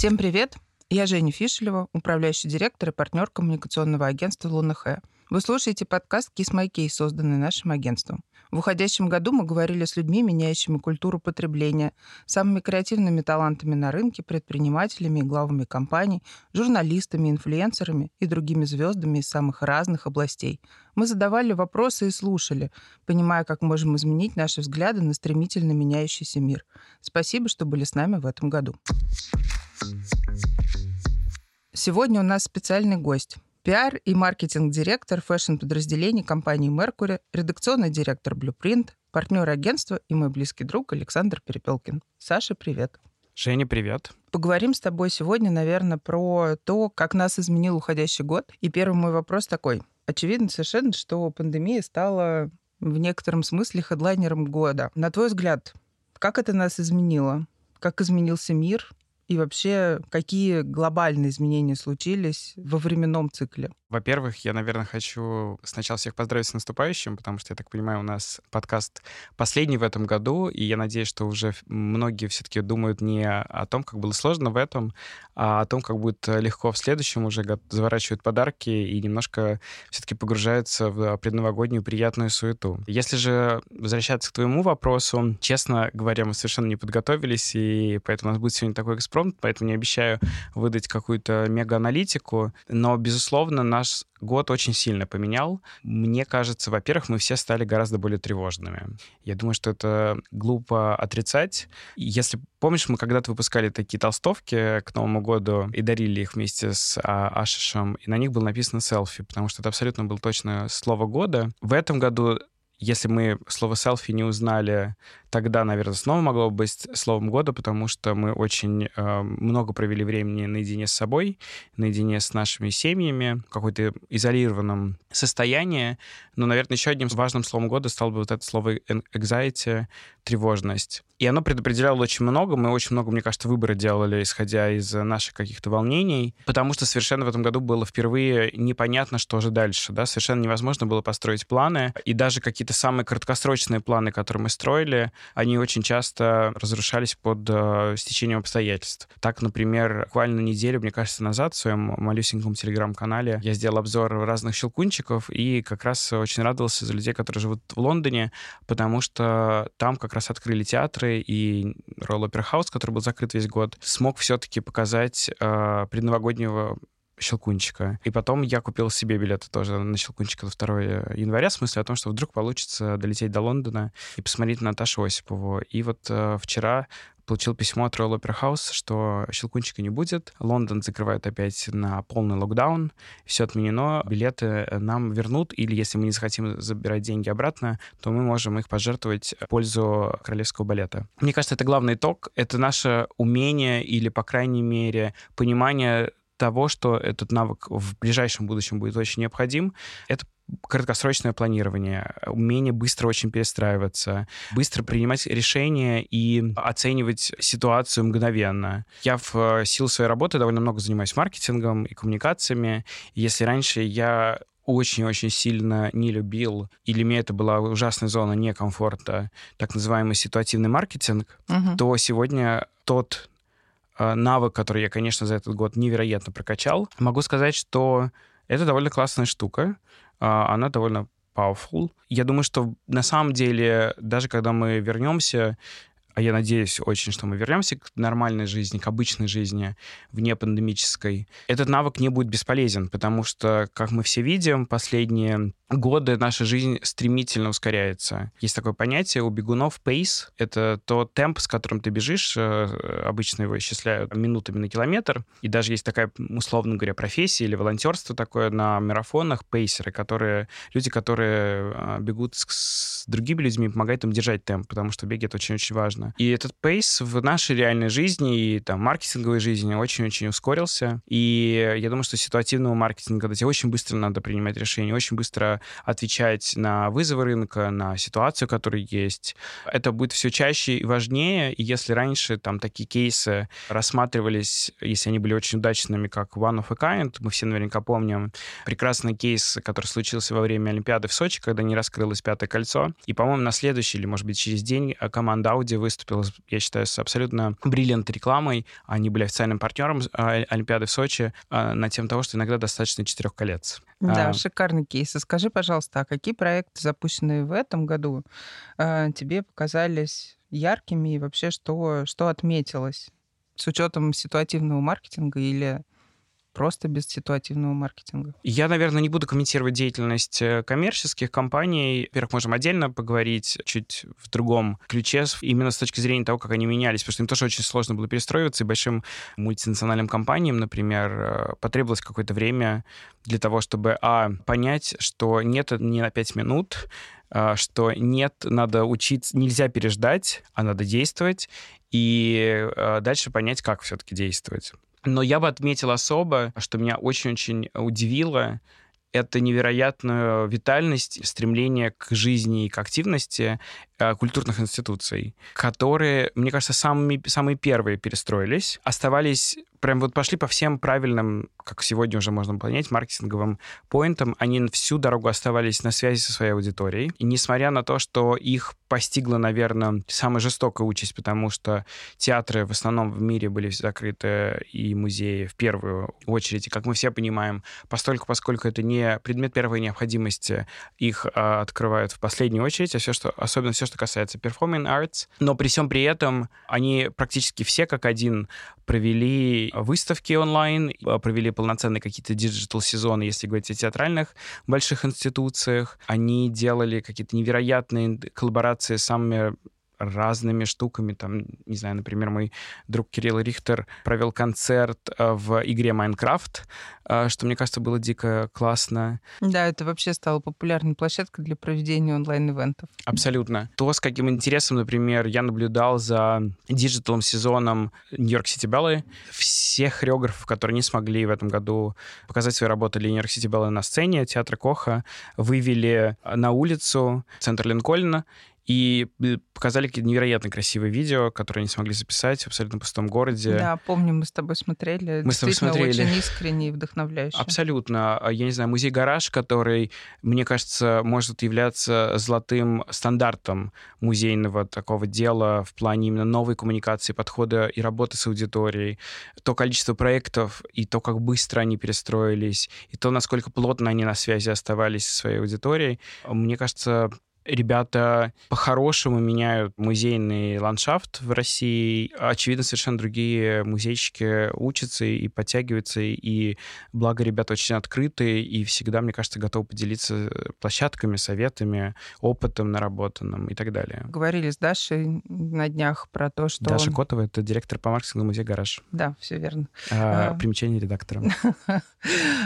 Всем привет! Я Женя Фишелева, управляющий директор и партнер коммуникационного агентства «Луна Вы слушаете подкаст «Kiss My Case», созданный нашим агентством. В уходящем году мы говорили с людьми, меняющими культуру потребления, самыми креативными талантами на рынке, предпринимателями и главами компаний, журналистами, инфлюенсерами и другими звездами из самых разных областей. Мы задавали вопросы и слушали, понимая, как можем изменить наши взгляды на стремительно меняющийся мир. Спасибо, что были с нами в этом году. Сегодня у нас специальный гость – пиар и маркетинг-директор фэшн-подразделений компании Mercury, редакционный директор Blueprint, партнер агентства и мой близкий друг Александр Перепелкин. Саша, привет. Женя, привет. Поговорим с тобой сегодня, наверное, про то, как нас изменил уходящий год. И первый мой вопрос такой. Очевидно совершенно, что пандемия стала в некотором смысле хедлайнером года. На твой взгляд, как это нас изменило? Как изменился мир? И вообще, какие глобальные изменения случились во временном цикле? Во-первых, я, наверное, хочу сначала всех поздравить с наступающим, потому что, я так понимаю, у нас подкаст последний в этом году, и я надеюсь, что уже многие все-таки думают не о том, как было сложно в этом, а о том, как будет легко в следующем, уже заворачивают подарки и немножко все-таки погружаются в предновогоднюю приятную суету. Если же возвращаться к твоему вопросу, честно говоря, мы совершенно не подготовились, и поэтому у нас будет сегодня такой экспромт, поэтому не обещаю выдать какую-то мега-аналитику, но, безусловно, на наш год очень сильно поменял. Мне кажется, во-первых, мы все стали гораздо более тревожными. Я думаю, что это глупо отрицать. Если помнишь, мы когда-то выпускали такие толстовки к Новому году и дарили их вместе с а, Ашишем, и на них было написано селфи, потому что это абсолютно было точно слово года. В этом году если мы слово селфи не узнали тогда, наверное, снова могло бы быть словом года, потому что мы очень э, много провели времени наедине с собой, наедине с нашими семьями, в какой-то изолированном состоянии. Но, наверное, еще одним важным словом года стало бы вот это слово anxiety, тревожность. И оно предопределяло очень много. Мы очень много, мне кажется, выборы делали, исходя из наших каких-то волнений, потому что совершенно в этом году было впервые непонятно, что же дальше. Да? Совершенно невозможно было построить планы. И даже какие-то самые краткосрочные планы, которые мы строили, они очень часто разрушались под э, стечением обстоятельств. Так, например, буквально неделю, мне кажется, назад в своем малюсеньком телеграм-канале я сделал обзор разных щелкунчиков и как раз очень радовался за людей, которые живут в Лондоне, потому что там как раз открыли театры, и Royal Opera House, который был закрыт весь год, смог все-таки показать э, предновогоднего Щелкунчика. И потом я купил себе билеты тоже на Щелкунчика до 2 января, в смысле о том, что вдруг получится долететь до Лондона и посмотреть Наташу Осипову. И вот э, вчера получил письмо от Royal Opera House, что Щелкунчика не будет. Лондон закрывают опять на полный локдаун. Все отменено. Билеты нам вернут, или если мы не захотим забирать деньги обратно, то мы можем их пожертвовать в пользу королевского балета. Мне кажется, это главный итог. Это наше умение или, по крайней мере, понимание того, что этот навык в ближайшем будущем будет очень необходим, это краткосрочное планирование, умение быстро очень перестраиваться, быстро принимать решения и оценивать ситуацию мгновенно. Я в э, силу своей работы довольно много занимаюсь маркетингом и коммуникациями. Если раньше я очень-очень сильно не любил, или меня это была ужасная зона некомфорта, так называемый ситуативный маркетинг, угу. то сегодня тот навык, который я, конечно, за этот год невероятно прокачал. Могу сказать, что это довольно классная штука. А, она довольно powerful. Я думаю, что на самом деле, даже когда мы вернемся а я надеюсь очень, что мы вернемся к нормальной жизни, к обычной жизни, вне пандемической, этот навык не будет бесполезен, потому что, как мы все видим, последние годы наша жизнь стремительно ускоряется. Есть такое понятие у бегунов pace. Это тот темп, с которым ты бежишь. Э, обычно его исчисляют минутами на километр. И даже есть такая, условно говоря, профессия или волонтерство такое на марафонах, пейсеры, которые, люди, которые э, бегут с, с другими людьми, помогают им держать темп, потому что бег — это очень-очень важно. И этот пейс в нашей реальной жизни и там маркетинговой жизни очень-очень ускорился. И я думаю, что ситуативного маркетинга, когда тебе очень быстро надо принимать решения, очень быстро отвечать на вызовы рынка, на ситуацию, которая есть. Это будет все чаще и важнее, и если раньше там такие кейсы рассматривались, если они были очень удачными, как One of a Kind, мы все наверняка помним прекрасный кейс, который случился во время Олимпиады в Сочи, когда не раскрылось пятое кольцо. И, по-моему, на следующий или, может быть, через день команда Audi выступила, я считаю, с абсолютно бриллиант рекламой. Они были официальным партнером а, Олимпиады в Сочи а, на тем того, что иногда достаточно четырех колец. Да, а, шикарный кейс. Скажи, пожалуйста, а какие проекты, запущенные в этом году, тебе показались яркими и вообще что, что отметилось? С учетом ситуативного маркетинга или просто без ситуативного маркетинга. Я, наверное, не буду комментировать деятельность э, коммерческих компаний. Во-первых, можем отдельно поговорить чуть в другом ключе, именно с точки зрения того, как они менялись, потому что им тоже очень сложно было перестроиваться, и большим мультинациональным компаниям, например, э, потребовалось какое-то время для того, чтобы, а, понять, что нет не на 5 минут, а, что нет, надо учиться, нельзя переждать, а надо действовать, и э, дальше понять, как все-таки действовать. Но я бы отметил особо, что меня очень-очень удивило, это невероятную витальность, стремление к жизни и к активности культурных институций, которые, мне кажется, самыми, самые первые перестроились, оставались прям вот пошли по всем правильным, как сегодня уже можно понять, маркетинговым поинтам. Они всю дорогу оставались на связи со своей аудиторией. И несмотря на то, что их постигла, наверное, самая жестокая участь, потому что театры в основном в мире были закрыты, и музеи в первую очередь. И, как мы все понимаем, постольку, поскольку это не предмет первой необходимости, их а, открывают в последнюю очередь, а все, что, особенно все, что касается performing arts. Но при всем при этом они практически все как один провели выставки онлайн, а, провели полноценные какие-то digital-сезоны, если говорить о театральных больших институциях. Они делали какие-то невероятные коллаборации с самыми разными штуками. Там, не знаю, например, мой друг Кирилл Рихтер провел концерт э, в игре Minecraft, э, что, мне кажется, было дико классно. Да, это вообще стало популярной площадкой для проведения онлайн-ивентов. Абсолютно. То, с каким интересом, например, я наблюдал за digital сезоном New York City Ballet. Всех хореографов, которые не смогли в этом году показать свои работы для Нью-Йорк Сити Беллы на сцене театра Коха, вывели на улицу центр Линкольна и э, показали какие-то невероятно красивые видео, которые они смогли записать в абсолютно пустом городе. Да, помню, мы с тобой смотрели. Мы с тобой смотрели. очень искренне и вдохновляюще. Абсолютно. А, я не знаю, музей-гараж, который, мне кажется, может являться золотым стандартом музейного такого дела в плане именно новой коммуникации, подхода и работы с аудиторией. То количество проектов и то, как быстро они перестроились, и то, насколько плотно они на связи оставались со своей аудиторией. Мне кажется, ребята по-хорошему меняют музейный ландшафт в России. Очевидно, совершенно другие музейщики учатся и подтягиваются, и благо ребята очень открытые и всегда, мне кажется, готовы поделиться площадками, советами, опытом наработанным и так далее. Говорили с Дашей на днях про то, что... Даша Котова — это директор по маркетингу музея «Гараж». Да, все верно. А, а... Примечание редактора.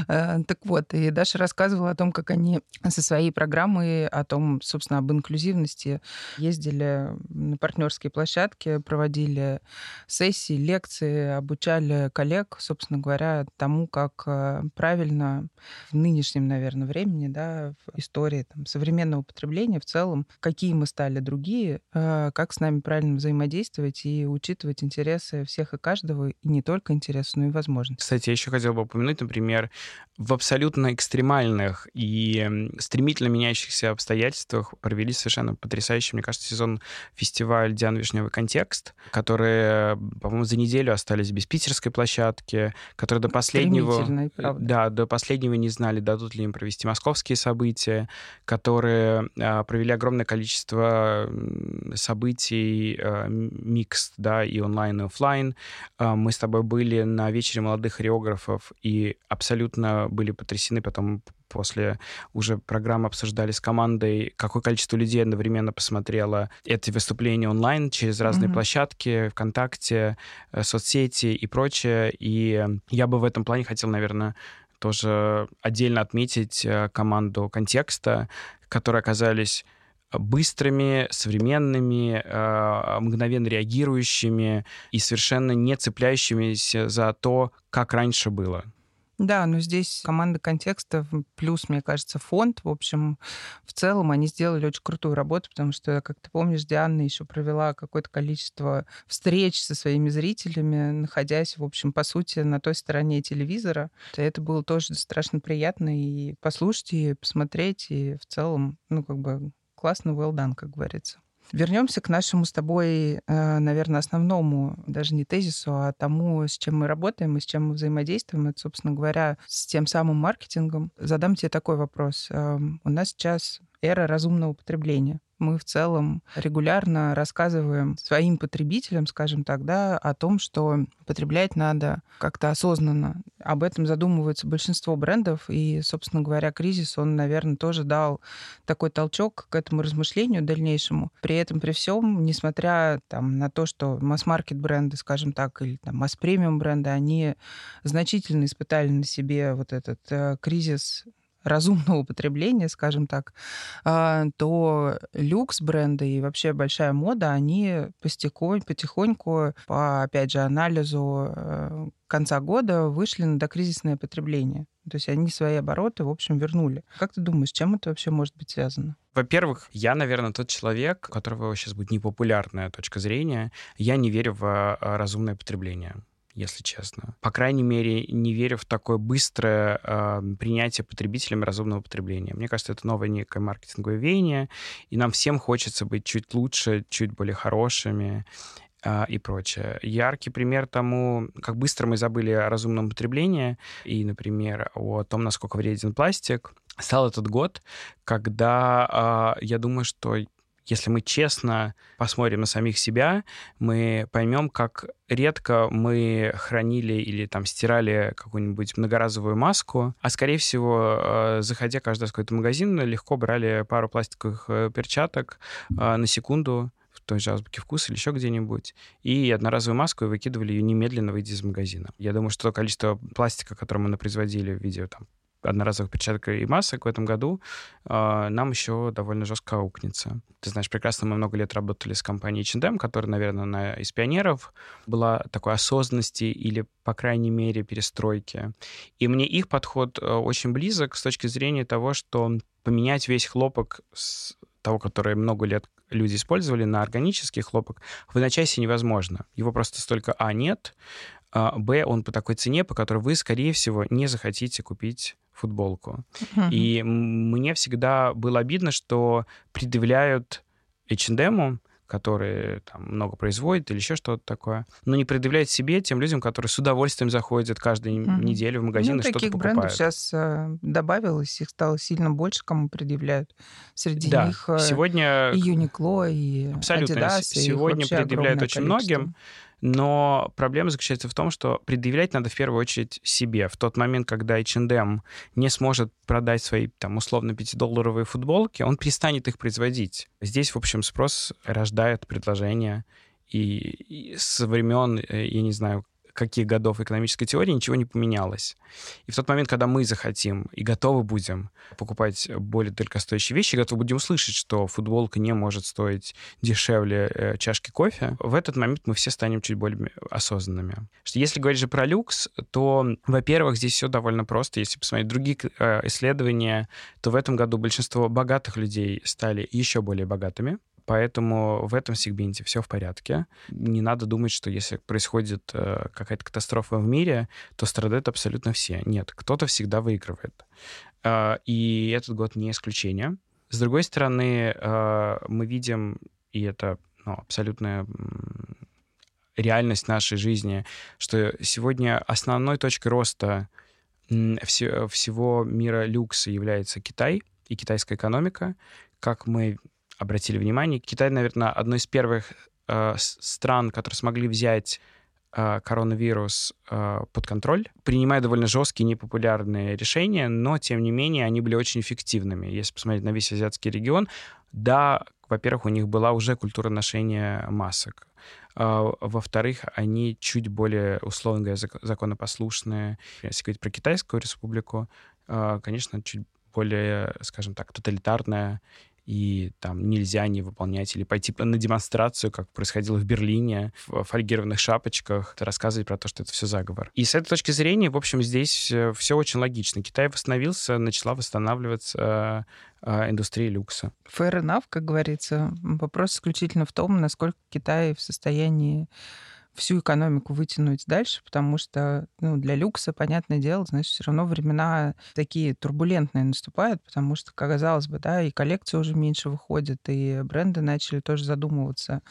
Так вот, и Даша рассказывала о том, как они со своей программой, о том, собственно, собственно, об инклюзивности. Ездили на партнерские площадки, проводили сессии, лекции, обучали коллег, собственно говоря, тому, как э, правильно в нынешнем, наверное, времени, да, в истории там, современного потребления в целом, какие мы стали другие, э, как с нами правильно взаимодействовать и учитывать интересы всех и каждого, и не только интересы, но и возможности. Кстати, я еще хотел бы упомянуть, например, в абсолютно экстремальных и стремительно меняющихся обстоятельствах провели совершенно потрясающий, мне кажется, сезон фестиваль «Диан Вишневый контекст», которые, по-моему, за неделю остались без питерской площадки, которые до последнего... Да, до последнего не знали, дадут ли им провести московские события, которые а, провели огромное количество событий, а, микс, да, и онлайн, и офлайн. А, мы с тобой были на вечере молодых хореографов и абсолютно были потрясены, потом после уже программы обсуждали с командой, какое количество людей одновременно посмотрело эти выступления онлайн через разные mm-hmm. площадки, ВКонтакте, э, соцсети и прочее. И я бы в этом плане хотел, наверное, тоже отдельно отметить э, команду контекста, которые оказались быстрыми, современными, э, мгновенно реагирующими и совершенно не цепляющимися за то, как раньше было. Да, но здесь команда контекста плюс, мне кажется, фонд. В общем, в целом они сделали очень крутую работу, потому что, как ты помнишь, Диана еще провела какое-то количество встреч со своими зрителями, находясь, в общем, по сути, на той стороне телевизора. Это было тоже страшно приятно и послушать, и посмотреть, и в целом, ну, как бы классно, well done, как говорится. Вернемся к нашему с тобой, э, наверное, основному, даже не тезису, а тому, с чем мы работаем и с чем мы взаимодействуем. Это, собственно говоря, с тем самым маркетингом. Задам тебе такой вопрос. Эм, у нас сейчас эра разумного потребления мы в целом регулярно рассказываем своим потребителям, скажем так, да, о том, что потреблять надо как-то осознанно. Об этом задумывается большинство брендов, и, собственно говоря, кризис, он, наверное, тоже дал такой толчок к этому размышлению дальнейшему. При этом, при всем, несмотря там, на то, что масс-маркет бренды, скажем так, или там масс-премиум бренды, они значительно испытали на себе вот этот э, кризис разумного потребления, скажем так, а, то люкс бренды и вообще большая мода, они потихоньку, потихоньку по, опять же, анализу э, конца года вышли на докризисное потребление. То есть они свои обороты, в общем, вернули. Как ты думаешь, чем это вообще может быть связано? Во-первых, я, наверное, тот человек, у которого сейчас будет непопулярная точка зрения. Я не верю в а, разумное потребление если честно. По крайней мере, не верю в такое быстрое э, принятие потребителями разумного потребления. Мне кажется, это новое некое маркетинговое веяние, и нам всем хочется быть чуть лучше, чуть более хорошими э, и прочее. Яркий пример тому, как быстро мы забыли о разумном потреблении и, например, о том, насколько вреден пластик, стал этот год, когда э, я думаю, что если мы честно посмотрим на самих себя, мы поймем, как редко мы хранили или там стирали какую-нибудь многоразовую маску, а скорее всего, э, заходя каждый раз в какой-то магазин, легко брали пару пластиковых э, перчаток э, на секунду, в той же азбуке вкуса или еще где-нибудь, и одноразовую маску и выкидывали ее немедленно, выйдя из магазина. Я думаю, что то количество пластика, которое мы производили в виде там, одноразовых перчаток и масок в этом году э, нам еще довольно жестко аукнется. Ты знаешь, прекрасно, мы много лет работали с компанией H&M, которая, наверное, на, из пионеров была такой осознанности или, по крайней мере, перестройки. И мне их подход э, очень близок с точки зрения того, что поменять весь хлопок с того, который много лет люди использовали, на органический хлопок в одночасье невозможно. Его просто столько, а, нет, а, б, он по такой цене, по которой вы, скорее всего, не захотите купить футболку. Uh-huh. И мне всегда было обидно, что предъявляют H&M, которые там много производят или еще что-то такое, но не предъявляют себе тем людям, которые с удовольствием заходят каждую uh-huh. неделю в магазин ну, и что-то таких покупают. брендов сейчас э, добавилось, их стало сильно больше, кому предъявляют. Среди да. них э, сегодня... и Uniqlo, и Абсолютно. Adidas, сегодня предъявляют очень количество. многим. Но проблема заключается в том, что предъявлять надо в первую очередь себе. В тот момент, когда H&M не сможет продать свои, там, условно, 5-долларовые футболки, он перестанет их производить. Здесь, в общем, спрос рождает предложение. И, и со времен, э, я не знаю, каких годов экономической теории ничего не поменялось. И в тот момент, когда мы захотим и готовы будем покупать более дорогостоящие вещи, готовы будем услышать, что футболка не может стоить дешевле э, чашки кофе, в этот момент мы все станем чуть более осознанными. Что если говорить же про люкс, то, во-первых, здесь все довольно просто. Если посмотреть другие э, исследования, то в этом году большинство богатых людей стали еще более богатыми. Поэтому в этом сегменте все в порядке. Не надо думать, что если происходит э, какая-то катастрофа в мире, то страдают абсолютно все. Нет, кто-то всегда выигрывает. Э, и этот год не исключение. С другой стороны, э, мы видим, и это ну, абсолютная реальность нашей жизни, что сегодня основной точкой роста всего мира люкса является Китай и китайская экономика. Как мы обратили внимание. Китай, наверное, одно из первых э, стран, которые смогли взять э, коронавирус э, под контроль, принимая довольно жесткие, непопулярные решения, но, тем не менее, они были очень эффективными. Если посмотреть на весь азиатский регион, да, во-первых, у них была уже культура ношения масок. А, во-вторых, они чуть более, условно говоря, законопослушные. Если говорить про Китайскую республику, э, конечно, чуть более, скажем так, тоталитарная и там нельзя не выполнять, или пойти на демонстрацию, как происходило в Берлине, в фольгированных шапочках, рассказывать про то, что это все заговор. И с этой точки зрения, в общем, здесь э, все очень логично. Китай восстановился, начала восстанавливаться э, индустрия люкса. Fair enough, как говорится. Вопрос исключительно в том, насколько Китай в состоянии всю экономику вытянуть дальше, потому что ну, для люкса, понятное дело, значит, все равно времена такие турбулентные наступают, потому что, казалось бы, да, и коллекции уже меньше выходят, и бренды начали тоже задумываться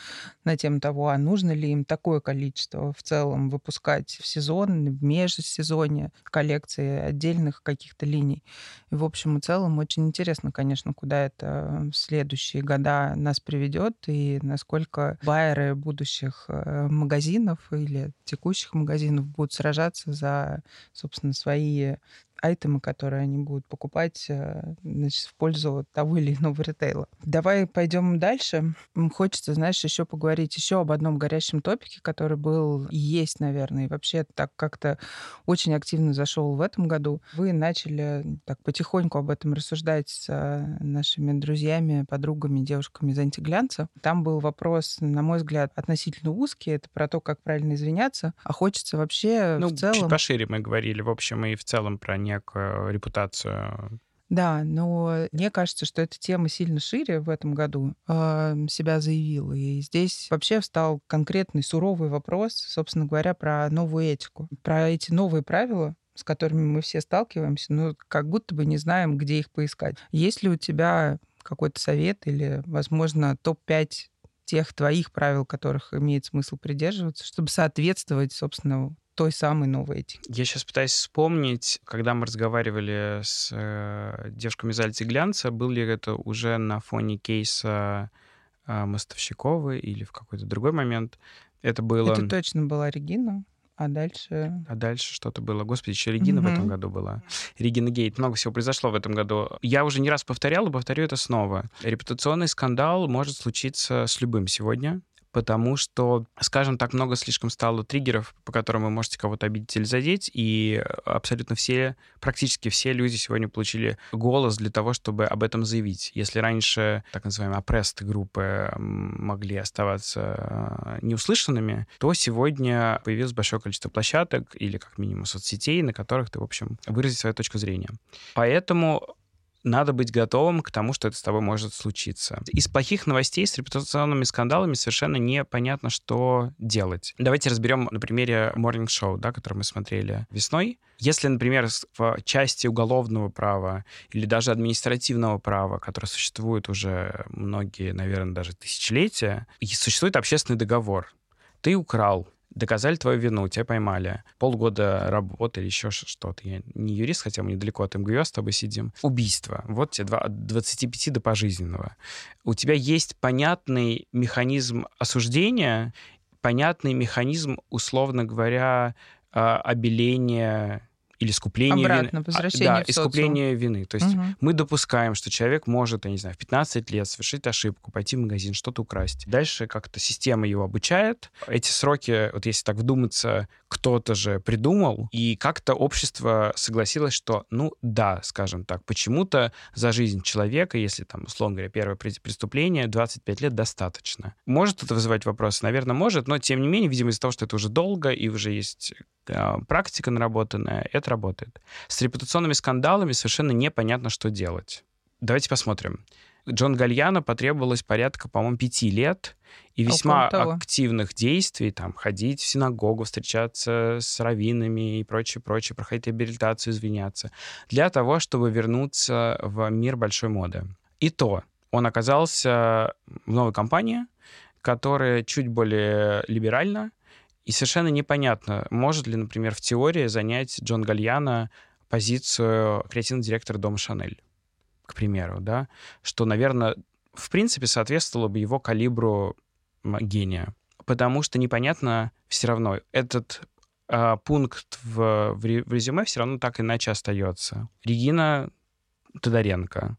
на тему того, а нужно ли им такое количество в целом выпускать в сезон, в межсезонье коллекции отдельных каких-то линий. И, в общем и целом, очень интересно, конечно, куда это в следующие года нас приведет, и насколько байеры будущих э, магазинов магазинов или текущих магазинов будут сражаться за, собственно, свои айтемы, которые они будут покупать э, значит, в пользу того или иного ритейла. Давай пойдем дальше. Хочется, знаешь, еще поговорить еще об одном горящем топике, который был и есть, наверное, и вообще так как-то очень активно зашел в этом году. Вы начали так потихоньку об этом рассуждать с э, нашими друзьями, подругами, девушками из антиглянца. Там был вопрос, на мой взгляд, относительно узкий. Это про то, как правильно извиняться. А хочется вообще ну, в целом... чуть пошире мы говорили, в общем, и в целом про не некую репутацию. Да, но мне кажется, что эта тема сильно шире в этом году э, себя заявила. И здесь вообще встал конкретный суровый вопрос, собственно говоря, про новую этику, про эти новые правила, с которыми мы все сталкиваемся, но как будто бы не знаем, где их поискать. Есть ли у тебя какой-то совет или, возможно, топ-5 тех твоих правил, которых имеет смысл придерживаться, чтобы соответствовать, собственно, той самой новой этики. Я сейчас пытаюсь вспомнить, когда мы разговаривали с э, девушками из Альтиглянца, был ли это уже на фоне кейса э, Мостовщиковой или в какой-то другой момент. Это было... Это точно была Регина. А дальше... А дальше что-то было. Господи, еще Регина mm-hmm. в этом году была. Регина Гейт. Много всего произошло в этом году. Я уже не раз повторял и повторю это снова. Репутационный скандал может случиться с любым сегодня потому что, скажем так, много слишком стало триггеров, по которым вы можете кого-то обидеть или задеть, и абсолютно все, практически все люди сегодня получили голос для того, чтобы об этом заявить. Если раньше так называемые опрест группы могли оставаться э, неуслышанными, то сегодня появилось большое количество площадок или как минимум соцсетей, на которых ты, в общем, выразить свою точку зрения. Поэтому надо быть готовым к тому, что это с тобой может случиться. Из плохих новостей с репутационными скандалами совершенно непонятно, что делать. Давайте разберем на примере Morning Show, да, который мы смотрели весной. Если, например, в части уголовного права или даже административного права, которое существует уже многие, наверное, даже тысячелетия, существует общественный договор. Ты украл, доказали твою вину, тебя поймали. Полгода работы или еще что-то. Я не юрист, хотя мы недалеко от МГУ с тобой сидим. Убийство. Вот тебе два, от 25 до пожизненного. У тебя есть понятный механизм осуждения, понятный механизм, условно говоря, а, обеления или искупление Обратно, вины. возвращение а, да, в искупление вины. То есть угу. мы допускаем, что человек может, я не знаю, в 15 лет совершить ошибку, пойти в магазин, что-то украсть. Дальше как-то система его обучает. Эти сроки, вот если так вдуматься, кто-то же придумал, и как-то общество согласилось, что, ну да, скажем так, почему-то за жизнь человека, если там, условно говоря, первое преступление, 25 лет достаточно. Может это вызывать вопросы? Наверное, может, но тем не менее, видимо, из-за того, что это уже долго и уже есть практика наработанная, это работает. С репутационными скандалами совершенно непонятно, что делать. Давайте посмотрим. Джон Гальяно потребовалось порядка, по-моему, пяти лет и весьма активных действий, там, ходить в синагогу, встречаться с раввинами и прочее, прочее, проходить реабилитацию, извиняться, для того, чтобы вернуться в мир большой моды. И то он оказался в новой компании, которая чуть более либеральна, и совершенно непонятно, может ли, например, в теории занять Джон Гальяно позицию креативного директора дома Шанель, к примеру, да, что, наверное, в принципе, соответствовало бы его калибру гения. Потому что непонятно все равно, этот э, пункт в, в резюме все равно так иначе остается. Регина Тодоренко.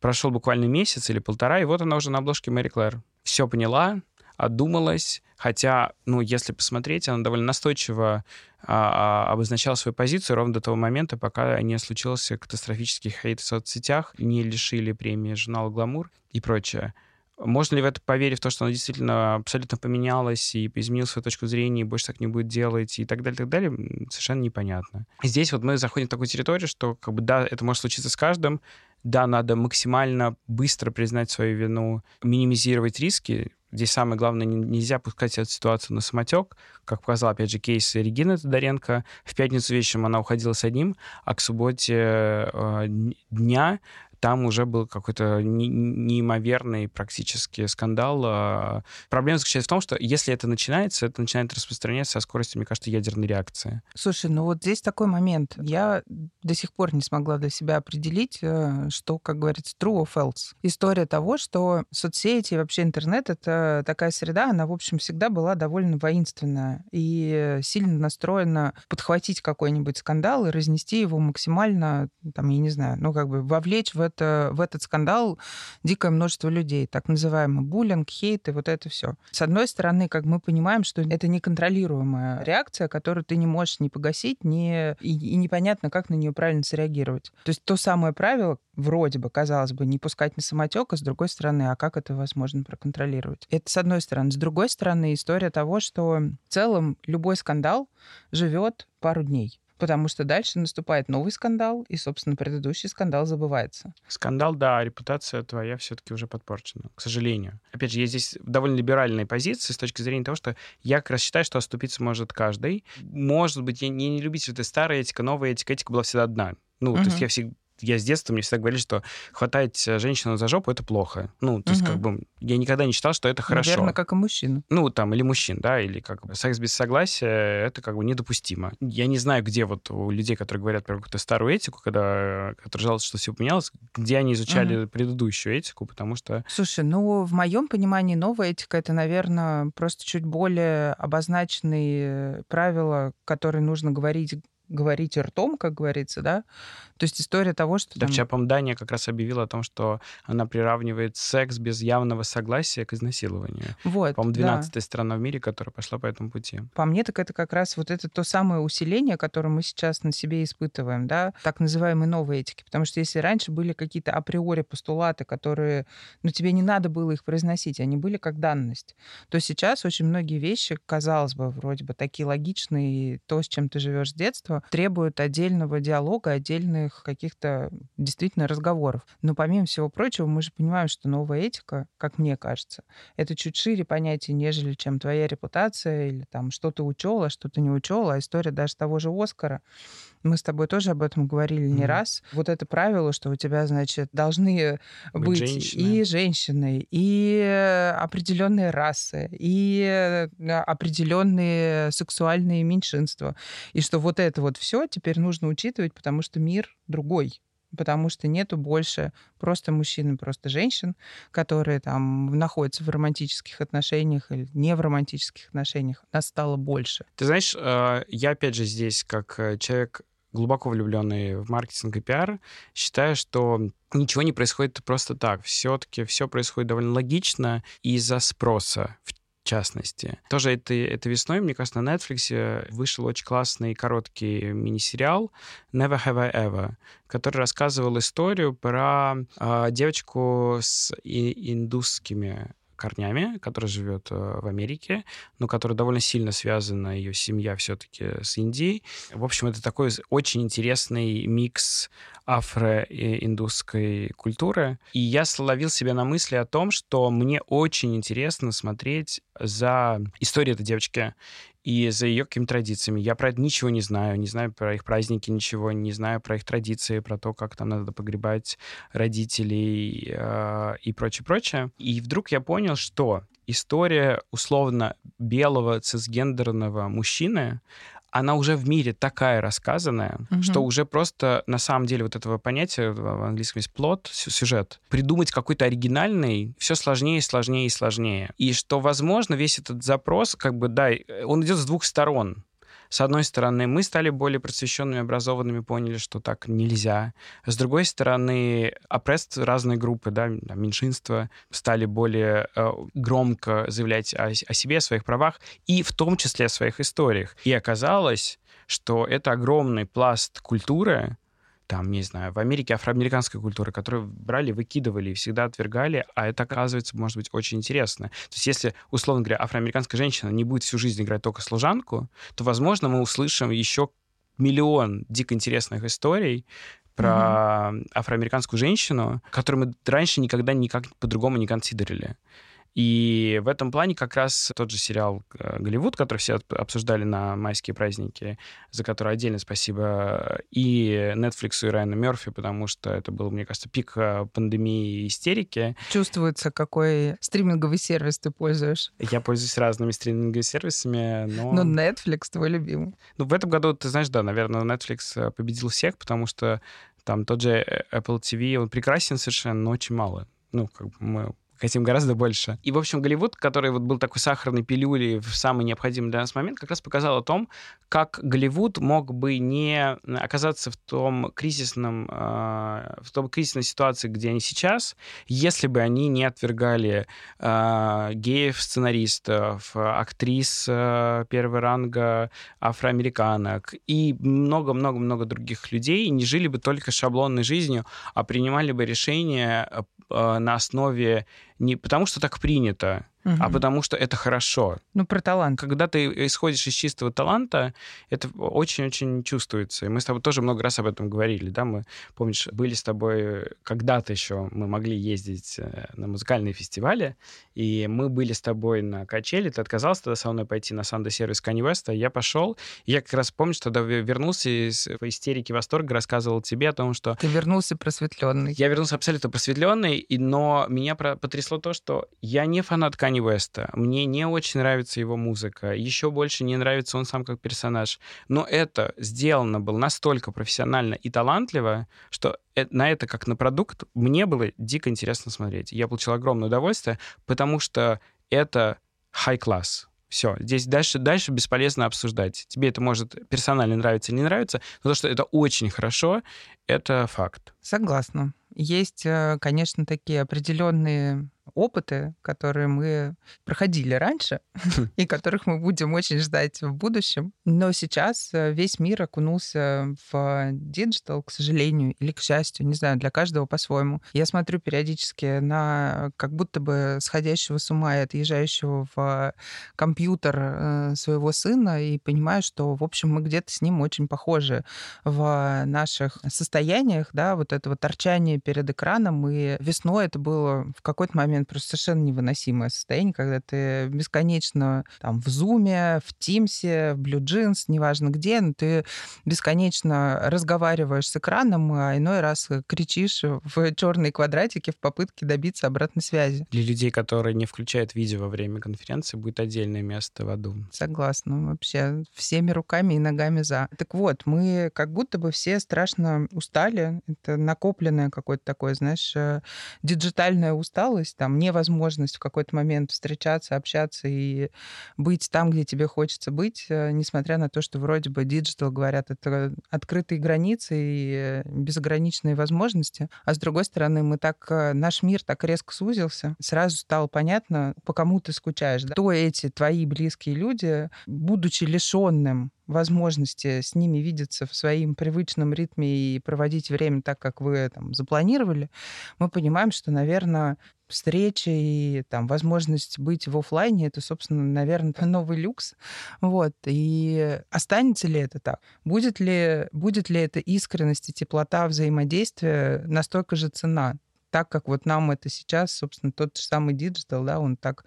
Прошел буквально месяц или полтора, и вот она уже на обложке Мэри Клэр. Все поняла, отдумалась, хотя, ну, если посмотреть, она довольно настойчиво а, а, обозначала свою позицию ровно до того момента, пока не случился катастрофический хейт в соцсетях, не лишили премии журнала «Гламур». и прочее. Можно ли в это поверить, в то, что она действительно абсолютно поменялась и изменила свою точку зрения, и больше так не будет делать, и так далее, так далее, совершенно непонятно. Здесь вот мы заходим в такую территорию, что, как бы, да, это может случиться с каждым, да, надо максимально быстро признать свою вину, минимизировать риски. Здесь самое главное, нельзя пускать эту ситуацию на самотек. Как показал, опять же, кейс Регины Тодоренко. В пятницу вечером она уходила с одним, а к субботе э, дня там уже был какой-то неимоверный практически скандал. А, проблема заключается в том, что если это начинается, это начинает распространяться со скоростью, мне кажется, ядерной реакции. Слушай, ну вот здесь такой момент. Я до сих пор не смогла для себя определить, э, что, как говорится, true or false. История того, что соцсети и вообще интернет — это такая среда, она, в общем, всегда была довольно воинственная и сильно настроена подхватить какой-нибудь скандал и разнести его максимально, там, я не знаю, ну, как бы вовлечь в это, в этот скандал дикое множество людей, так называемый буллинг, хейт и вот это все. С одной стороны, как мы понимаем, что это неконтролируемая реакция, которую ты не можешь не погасить, не, и, и непонятно, как на нее правильно среагировать. То есть то самое правило, вроде бы, казалось бы, не пускать на самотек, а с другой стороны, а как это возможно проконтролировать? Это с одной стороны. С другой стороны, история того, что в целом любой скандал живет пару дней потому что дальше наступает новый скандал, и, собственно, предыдущий скандал забывается. Скандал, да, репутация твоя все-таки уже подпорчена, к сожалению. Опять же, есть здесь довольно либеральные позиции с точки зрения того, что я как раз считаю, что оступиться может каждый. Может быть, я не, не любитель этой старой этика, новая этика, этика была всегда одна. Ну, uh-huh. то есть я всегда я с детства мне всегда говорили, что хватать э, женщину за жопу это плохо. Ну, то есть, как бы, я никогда не считал, что это хорошо. Наверное, как и мужчина. Ну, там, или мужчин, да, или как бы секс без согласия, это как бы недопустимо. Я не знаю, где вот у людей, которые говорят про какую-то старую этику, когда, которые жалуются, что все поменялось, где они изучали угу. предыдущую этику, потому что... Слушай, ну, в моем понимании новая этика — это, наверное, просто чуть более обозначенные правила, которые нужно говорить говорить ртом, как говорится, да. То есть история того, что... Да, там... по Дания как раз объявила о том, что она приравнивает секс без явного согласия к изнасилованию. Вот, По-моему, 12 да. страна в мире, которая пошла по этому пути. По мне, так это как раз вот это то самое усиление, которое мы сейчас на себе испытываем, да, так называемые новые этики. Потому что если раньше были какие-то априори постулаты, которые, ну, тебе не надо было их произносить, они были как данность, то сейчас очень многие вещи, казалось бы, вроде бы такие логичные, то, с чем ты живешь с детства, требуют отдельного диалога, отдельных каких-то действительно разговоров. Но помимо всего прочего, мы же понимаем, что новая этика, как мне кажется, это чуть шире понятие, нежели чем твоя репутация или там что то учел, а что то не учел, а история даже того же Оскара. Мы с тобой тоже об этом говорили mm-hmm. не раз. Вот это правило, что у тебя, значит, должны быть, быть женщины. и женщины, и определенные расы, и определенные сексуальные меньшинства. И что вот это вот все теперь нужно учитывать, потому что мир другой потому что нету больше просто мужчин и просто женщин, которые там находятся в романтических отношениях или не в романтических отношениях. Нас стало больше. Ты знаешь, э, я опять же здесь как э, человек глубоко влюбленный в маркетинг и пиар, считаю, что ничего не происходит просто так. Все-таки все происходит довольно логично из-за спроса в частности. Тоже это, это весной, мне кажется, на Netflix вышел очень классный короткий мини-сериал Never Have I Ever, который рассказывал историю про э, девочку с и, индусскими корнями, которая живет э, в Америке, но которая довольно сильно связана, ее семья все-таки с Индией. В общем, это такой очень интересный микс афро-индусской культуры. И я словил себя на мысли о том, что мне очень интересно смотреть за историей этой девочки и за ее какими-то традициями. Я про это ничего не знаю, не знаю про их праздники ничего, не знаю про их традиции, про то, как там надо погребать родителей э, и прочее-прочее. И вдруг я понял, что история условно белого цисгендерного мужчины, она уже в мире такая рассказанная, угу. что уже просто на самом деле вот этого понятия в английском есть плод, сюжет, придумать какой-то оригинальный все сложнее, сложнее и сложнее. И что, возможно, весь этот запрос, как бы, да, он идет с двух сторон с одной стороны, мы стали более просвещенными, образованными, поняли, что так нельзя. С другой стороны, опресс разные группы, да, меньшинства стали более э, громко заявлять о, о себе, о своих правах, и в том числе о своих историях. И оказалось, что это огромный пласт культуры, там, не знаю, в Америке афроамериканской культуры, которую брали, выкидывали и всегда отвергали, а это, оказывается, может быть очень интересно. То есть если, условно говоря, афроамериканская женщина не будет всю жизнь играть только служанку, то, возможно, мы услышим еще миллион дико интересных историй, про mm-hmm. афроамериканскую женщину, которую мы раньше никогда никак по-другому не консидерили. И в этом плане как раз тот же сериал э, «Голливуд», который все обсуждали на майские праздники, за который отдельно спасибо и Netflix, и Райану Мерфи, потому что это был, мне кажется, пик э, пандемии и истерики. Чувствуется, какой стриминговый сервис ты пользуешь. Я пользуюсь разными стриминговыми сервисами, но... Но Netflix твой любимый. Ну, в этом году, ты знаешь, да, наверное, Netflix э, победил всех, потому что там тот же Apple TV, он прекрасен совершенно, но очень мало. Ну, как бы мы хотим гораздо больше. И, в общем, Голливуд, который вот был такой сахарной пилюлей в самый необходимый для нас момент, как раз показал о том, как Голливуд мог бы не оказаться в том кризисном, э, в том кризисной ситуации, где они сейчас, если бы они не отвергали э, геев, сценаристов, актрис э, первого ранга, афроамериканок и много-много-много других людей, и не жили бы только шаблонной жизнью, а принимали бы решения на основе не потому, что так принято, угу. а потому что это хорошо. Ну, про талант. Когда ты исходишь из чистого таланта, это очень-очень чувствуется. И мы с тобой тоже много раз об этом говорили, да, мы, помнишь, были с тобой когда-то еще, мы могли ездить э, на музыкальные фестивали, и мы были с тобой на качели, ты отказался тогда со мной пойти на Сандо-сервис Kanye West, а я пошел, и я как раз, помню, что тогда вернулся из истерики восторга, рассказывал тебе о том, что... Ты вернулся просветленный. Я вернулся абсолютно просветленный, и, но меня потрясло то, что я не фанат Kanye West, мне не очень нравится его музыка, еще больше не нравится он сам как персонаж, но это сделано было настолько профессионально и талантливо, что э, на это как на продукт мне было дико интересно смотреть. Я получил огромное удовольствие, потому что это high-class. Все, здесь дальше, дальше бесполезно обсуждать. Тебе это может персонально нравиться или не нравится, но то, что это очень хорошо, это факт. Согласна. Есть, э, конечно, такие определенные опыты, которые мы проходили раньше хм. и которых мы будем очень ждать в будущем. Но сейчас э, весь мир окунулся в digital, к сожалению, или к счастью, не знаю, для каждого по-своему. Я смотрю периодически на как будто бы сходящего с ума и отъезжающего в компьютер э, своего сына и понимаю, что, в общем, мы где-то с ним очень похожи в наших состояниях, да, вот этого торчания перед экраном. И весной это было в какой-то момент момент просто совершенно невыносимое состояние, когда ты бесконечно там в Зуме, в Тимсе, в BlueJeans, неважно где, но ты бесконечно разговариваешь с экраном, а иной раз кричишь в черные квадратики в попытке добиться обратной связи. Для людей, которые не включают видео во время конференции, будет отдельное место в аду. Согласна. Вообще всеми руками и ногами за. Так вот, мы как будто бы все страшно устали. Это накопленное какое-то такое, знаешь, э, диджитальная усталость, там невозможность в какой-то момент встречаться, общаться и быть там, где тебе хочется быть, э, несмотря на то, что вроде бы digital, говорят, это открытые границы и безограниченные возможности. А с другой стороны, мы так, э, наш мир так резко сузился, сразу стало понятно, по кому ты скучаешь. Да? Кто эти твои близкие люди, будучи лишенным возможности с ними видеться в своем привычном ритме и проводить время так, как вы там запланировали, мы понимаем, что, наверное, встреча и там возможность быть в офлайне это, собственно, наверное, новый люкс. Вот. И останется ли это так? Будет ли, будет ли эта искренность и теплота взаимодействия настолько же ценна? Так как вот нам это сейчас, собственно, тот же самый digital, да, он так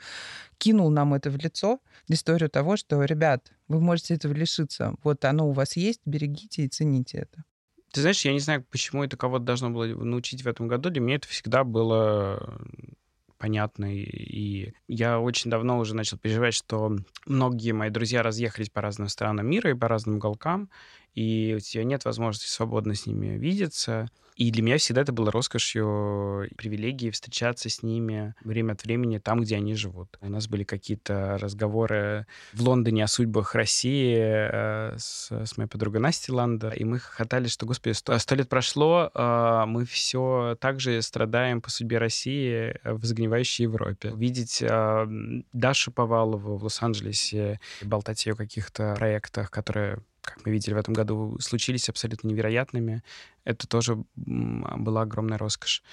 кинул нам это в лицо, историю того, что, ребят, вы можете этого лишиться. Вот оно у вас есть, берегите и цените это. Ты знаешь, я не знаю, почему это кого-то должно было научить в этом году. Для меня это всегда было понятно. И я очень давно уже начал переживать, что многие мои друзья разъехались по разным странам мира и по разным уголкам, и у тебя нет возможности свободно с ними видеться. И для меня всегда это было роскошью, привилегией встречаться с ними время от времени там, где они живут. У нас были какие-то разговоры в Лондоне о судьбах России э, с, с моей подругой Настей Ланда, и мы хохотали, что, господи, сто, сто лет прошло, э, мы все так же страдаем по судьбе России в загнивающей Европе. Видеть э, Дашу Повалову в Лос-Анджелесе, болтать о ее каких-то проектах, которые как мы видели в этом году, случились абсолютно невероятными. Это тоже была огромная роскошь.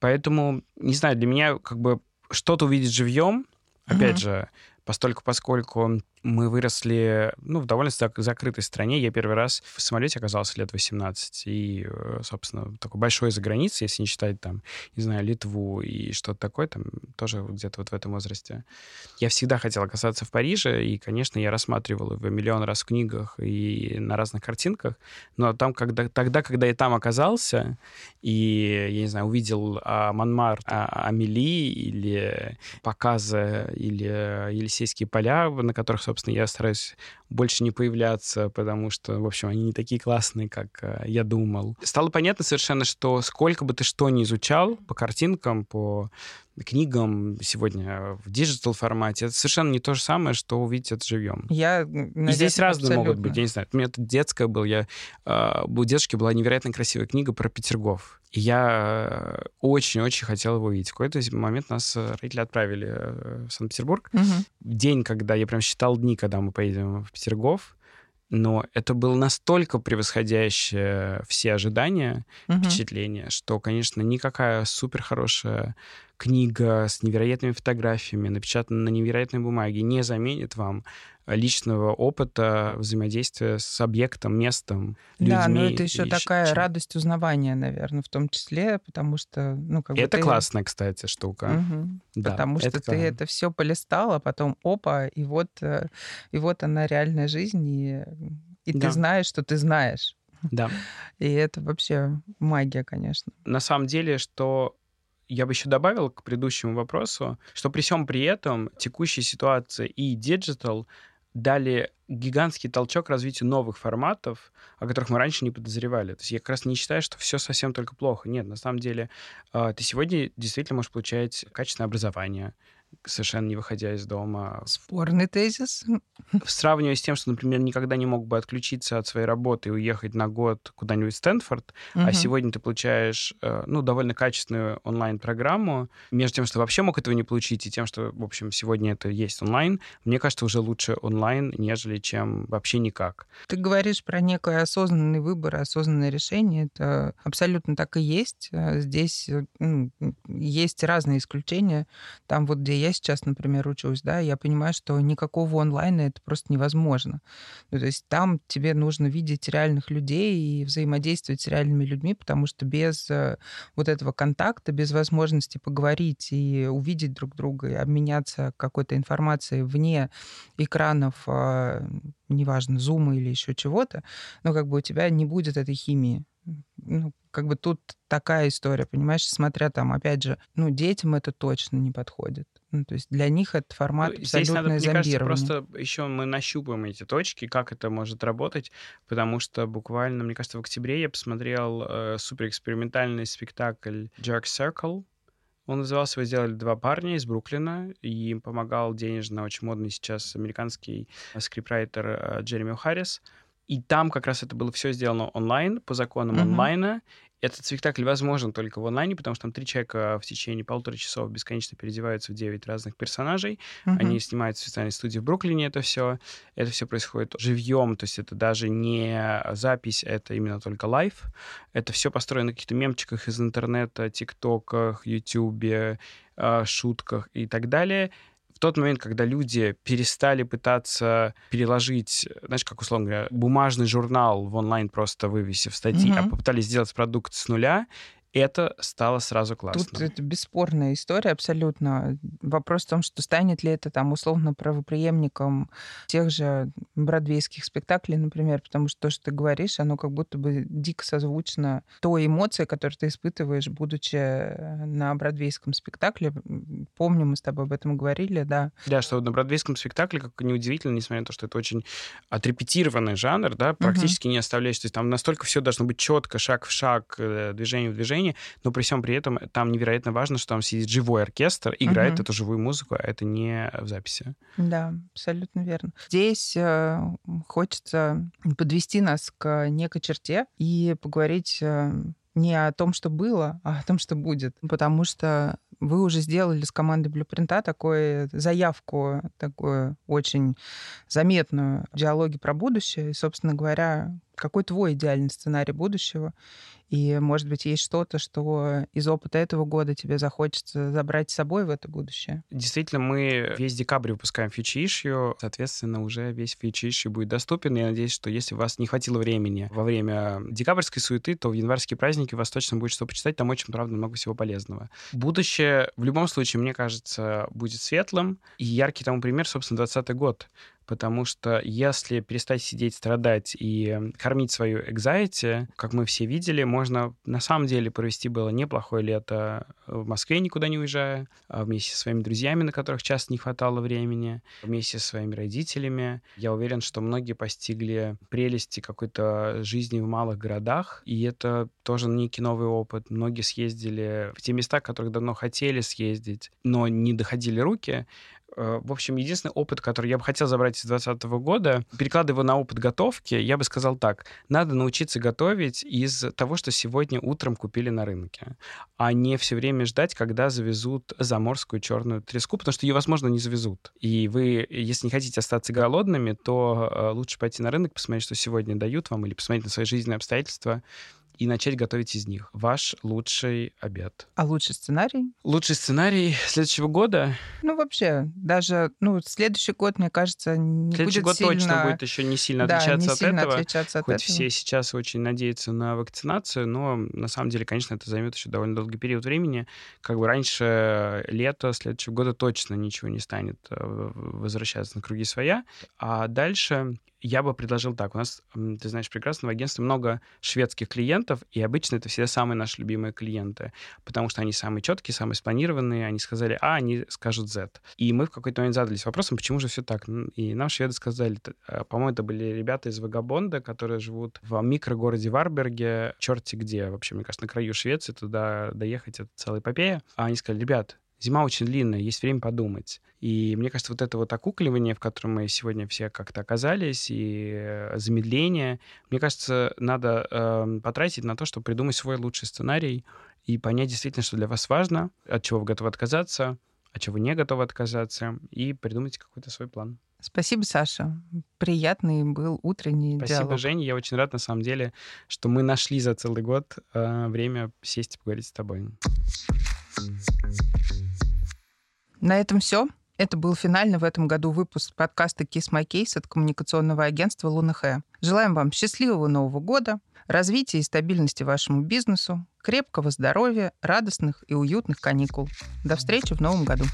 Поэтому, не знаю, для меня как бы что-то увидеть живьем, опять mm-hmm. же, постольку поскольку мы выросли ну, в довольно закрытой стране. Я первый раз в самолете оказался лет 18. И, э, собственно, такой большой за границей, если не считать там, не знаю, Литву и что-то такое, там тоже где-то вот в этом возрасте. Я всегда хотел оказаться в Париже, и, конечно, я рассматривал его миллион раз в книгах и на разных картинках. Но там, когда, тогда, когда я там оказался, и, я не знаю, увидел а, Монмар, а, Амели или показы, или Елисейские поля, на которых, собственно, я стараюсь больше не появляться, потому что, в общем, они не такие классные, как э, я думал. Стало понятно совершенно, что сколько бы ты что ни изучал по картинкам, по книгам сегодня в digital формате, это совершенно не то же самое, что увидеть это живьем. Я, наверное, И здесь разные абсолютно. могут быть, я не знаю. У меня тут детская был, я, э, у девушки была невероятно красивая книга про Петергоф. И я э, очень-очень хотел его увидеть. В какой-то момент нас э, родители отправили в Санкт-Петербург. Угу. День, когда я прям считал дни, когда мы поедем в Петергоф, но это было настолько превосходящее все ожидания, угу. впечатления, что, конечно, никакая супер хорошая книга с невероятными фотографиями, напечатанная на невероятной бумаге, не заменит вам личного опыта взаимодействия с объектом, местом, людьми. Да, но это еще такая чем. радость узнавания, наверное, в том числе, потому что, ну, как бы Это ты... классная, кстати, штука. Мгм. Да, потому что это ты это все полистал, а потом опа, и вот, э, и вот она реальная жизнь, и, и Да. ты знаешь, что ты знаешь. Да. И это вообще магия, конечно. На самом деле, что я бы еще добавил к предыдущему вопросу, что при всем при этом текущая ситуация и digital дали гигантский толчок развитию новых форматов, о которых мы раньше не подозревали. То есть я как раз не считаю, что все совсем только плохо. Нет, на самом деле э, ты сегодня действительно можешь получать качественное образование, совершенно не выходя из дома. Спорный тезис. Сравнивая с тем, что, например, никогда не мог бы отключиться от своей работы и уехать на год куда-нибудь в Стэнфорд, а Мгм. сегодня ты получаешь, э, ну, довольно качественную онлайн-программу, между тем, что вообще мог этого не получить, и тем, что, в общем, сегодня это есть онлайн, мне кажется, уже лучше онлайн, нежели чем вообще никак. Ты говоришь про некий осознанный выбор, осознанное решение. Это абсолютно так и есть. А Здесь э, ну, есть разные исключения. Там вот, где я сейчас, например, учусь, да, я понимаю, что никакого онлайна это просто невозможно. Ну, то есть там тебе нужно видеть реальных людей и взаимодействовать с реальными людьми, потому что без э, вот этого контакта, без возможности поговорить и увидеть друг друга, и обменяться какой-то информацией вне экранов, а, неважно, зума или еще чего-то, но как бы у тебя не будет этой химии. Ну, как бы тут такая история, понимаешь, смотря там, опять же, ну, детям это точно не подходит. Ну, то есть для них этот формат Ну, Здесь надо, мне кажется, просто еще мы нащупаем эти точки, как это может работать, потому что буквально, мне кажется, в октябре я посмотрел э, суперэкспериментальный спектакль Jerk Circle. Он назывался, его сделали два парня из Бруклина, и им помогал денежно очень модный сейчас американский э, скрипрайтер э, Джереми Харрис. И там как раз это было все сделано онлайн, по законам Мгм. онлайна. Этот спектакль возможен только в онлайне, потому что там три человека в течение полутора часов бесконечно переодеваются в девять разных персонажей. Мгм. Они снимают в специальной студии в Бруклине это все. Это все происходит живьем, то есть это даже не запись, это именно только live. Это все построено на каких-то мемчиках из интернета, тиктоках, ютубе, э, шутках и так далее. В тот момент, когда люди перестали пытаться переложить, знаешь, как условно говоря, бумажный журнал в онлайн просто вывесив статьи, а Мгм. попытались сделать продукт с нуля, это стало сразу классно. Тут это бесспорная история абсолютно. Вопрос в том, что станет ли это там условно правопреемником тех же бродвейских спектаклей, например, потому что то, что ты говоришь, оно как будто бы дико созвучно той эмоции, которую ты испытываешь, будучи э, на бродвейском спектакле. Помню, мы с тобой об этом говорили, да. Да, что на бродвейском спектакле, как неудивительно, несмотря на то, что это очень отрепетированный жанр, да, практически не оставляющий. То есть там настолько все должно быть четко, шаг в шаг, э, движение в движение, но при всем при этом там невероятно важно, что там сидит живой оркестр, играет Мгм. эту живую музыку, а это не в записи. Да, абсолютно верно. Здесь э, хочется подвести нас к некой черте и поговорить э, не о том, что было, а о том, что будет. Потому что вы уже сделали с командой Блюпринта такую заявку, такую очень заметную в диалоге про будущее. И, собственно говоря, какой твой идеальный сценарий будущего? И, может быть, есть что-то, что из опыта этого года тебе захочется забрать с собой в это будущее? Действительно, мы весь декабрь выпускаем фичи issue, соответственно, уже весь фичи issue будет доступен. Я надеюсь, что если у вас не хватило времени во время декабрьской суеты, то в январские праздники у вас точно будет что почитать. Там очень, правда, много всего полезного. Будущее, в любом случае, мне кажется, будет светлым. И яркий тому пример, собственно, 2020 год потому что если перестать сидеть, страдать и кормить свою anxiety, как мы все видели, можно на самом деле провести было неплохое лето в Москве, никуда не уезжая, а вместе со своими друзьями, на которых часто не хватало времени, вместе со своими родителями. Я уверен, что многие постигли прелести какой-то жизни в малых городах, и это тоже некий новый опыт. Многие съездили в те места, которых давно хотели съездить, но не доходили руки. Э, в общем, единственный опыт, который я бы хотел забрать из 2020 года, перекладывая его на опыт готовки, я бы сказал так. Надо научиться готовить из того, что сегодня утром купили на рынке, а не все время ждать, когда завезут заморскую черную треску, потому что ее, возможно, не завезут. И вы, если не хотите остаться голодными, то э, лучше пойти на рынок, посмотреть, что сегодня дают вам, или посмотреть на свои жизненные обстоятельства, и начать готовить из них. Ваш лучший обед. А лучший сценарий? Лучший сценарий следующего года? Ну, вообще, даже, ну, следующий год, мне кажется, не следующий будет год сильно... точно будет еще не сильно да, отличаться не от сильно этого. отличаться от Хоть этого. все сейчас очень надеются на вакцинацию, но на самом деле, конечно, это займет еще довольно долгий период времени. Как бы раньше лета следующего года точно ничего не станет э, возвращаться на круги своя. А дальше я бы предложил так. У нас, ты знаешь, прекрасно, в агентстве много шведских клиентов, и обычно это всегда самые наши любимые клиенты, потому что они самые четкие, самые спланированные, они сказали А, они скажут Z. И мы в какой-то момент задались вопросом, почему же все так? И нам шведы сказали, а, по-моему, это были ребята из Вагабонда, которые живут в микрогороде Варберге, черти где, вообще, мне кажется, на краю Швеции, туда доехать это целая эпопея. А они сказали, ребят, зима очень длинная, есть время подумать. И мне кажется, вот это вот окукливание, в котором мы сегодня все как-то оказались, и замедление, мне кажется, надо э, потратить на то, чтобы придумать свой лучший сценарий и понять действительно, что для вас важно, от чего вы готовы отказаться, от чего вы не готовы отказаться, и придумать какой-то свой план. Спасибо, Саша. Приятный был утренний Спасибо, диалог. Женя. Я очень рад, на самом деле, что мы нашли за целый год э, время сесть и поговорить с тобой. На этом все. Это был финальный в этом году выпуск подкаста Kiss My Case от коммуникационного агентства Лунахэ. Желаем вам счастливого Нового года, развития и стабильности вашему бизнесу, крепкого здоровья, радостных и уютных каникул. До встречи в Новом году.